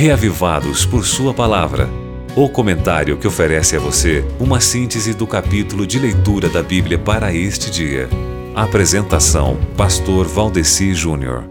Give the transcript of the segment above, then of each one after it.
Reavivados por Sua Palavra. O comentário que oferece a você uma síntese do capítulo de leitura da Bíblia para este dia. Apresentação: Pastor Valdeci Júnior.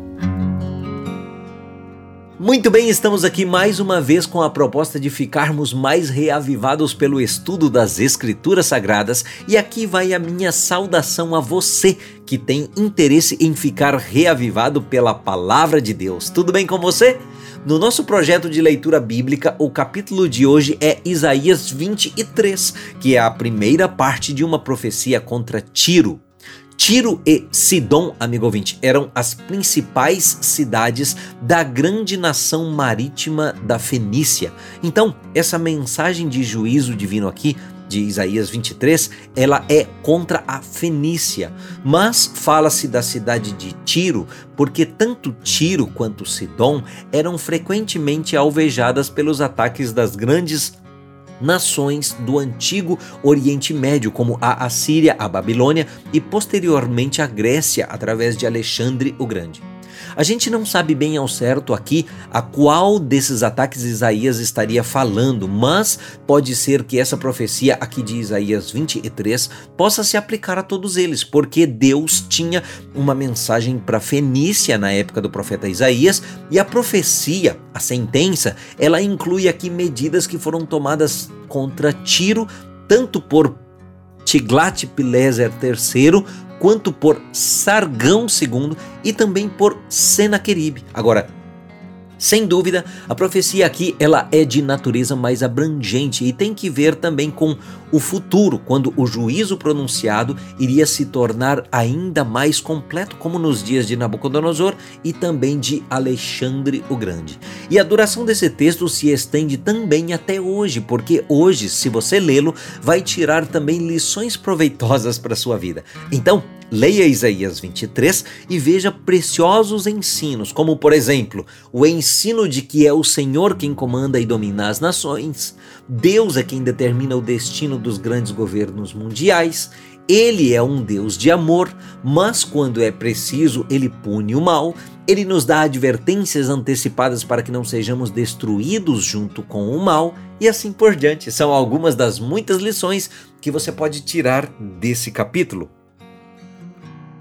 Muito bem, estamos aqui mais uma vez com a proposta de ficarmos mais reavivados pelo estudo das Escrituras Sagradas, e aqui vai a minha saudação a você que tem interesse em ficar reavivado pela palavra de Deus. Tudo bem com você? No nosso projeto de leitura bíblica, o capítulo de hoje é Isaías 23, que é a primeira parte de uma profecia contra Tiro. Tiro e Sidom, amigo ouvinte, eram as principais cidades da grande nação marítima da Fenícia. Então, essa mensagem de juízo divino aqui de Isaías 23, ela é contra a Fenícia, mas fala-se da cidade de Tiro, porque tanto Tiro quanto Sidom eram frequentemente alvejadas pelos ataques das grandes nações do antigo Oriente Médio, como a Assíria, a Babilônia e posteriormente a Grécia, através de Alexandre o Grande. A gente não sabe bem ao certo aqui a qual desses ataques Isaías estaria falando, mas pode ser que essa profecia aqui de Isaías 23 possa se aplicar a todos eles, porque Deus tinha uma mensagem para Fenícia na época do profeta Isaías e a profecia, a sentença, ela inclui aqui medidas que foram tomadas contra Tiro, tanto por Tiglat-Pileser III quanto por Sargão II e também por Senaqueribe. Agora, sem dúvida, a profecia aqui ela é de natureza mais abrangente e tem que ver também com o futuro, quando o juízo pronunciado iria se tornar ainda mais completo, como nos dias de Nabucodonosor e também de Alexandre o Grande. E a duração desse texto se estende também até hoje, porque hoje, se você lê-lo, vai tirar também lições proveitosas para sua vida. Então, Leia Isaías 23 e veja preciosos ensinos, como por exemplo, o ensino de que é o Senhor quem comanda e domina as nações, Deus é quem determina o destino dos grandes governos mundiais, ele é um Deus de amor, mas quando é preciso, ele pune o mal, ele nos dá advertências antecipadas para que não sejamos destruídos junto com o mal, e assim por diante. São algumas das muitas lições que você pode tirar desse capítulo.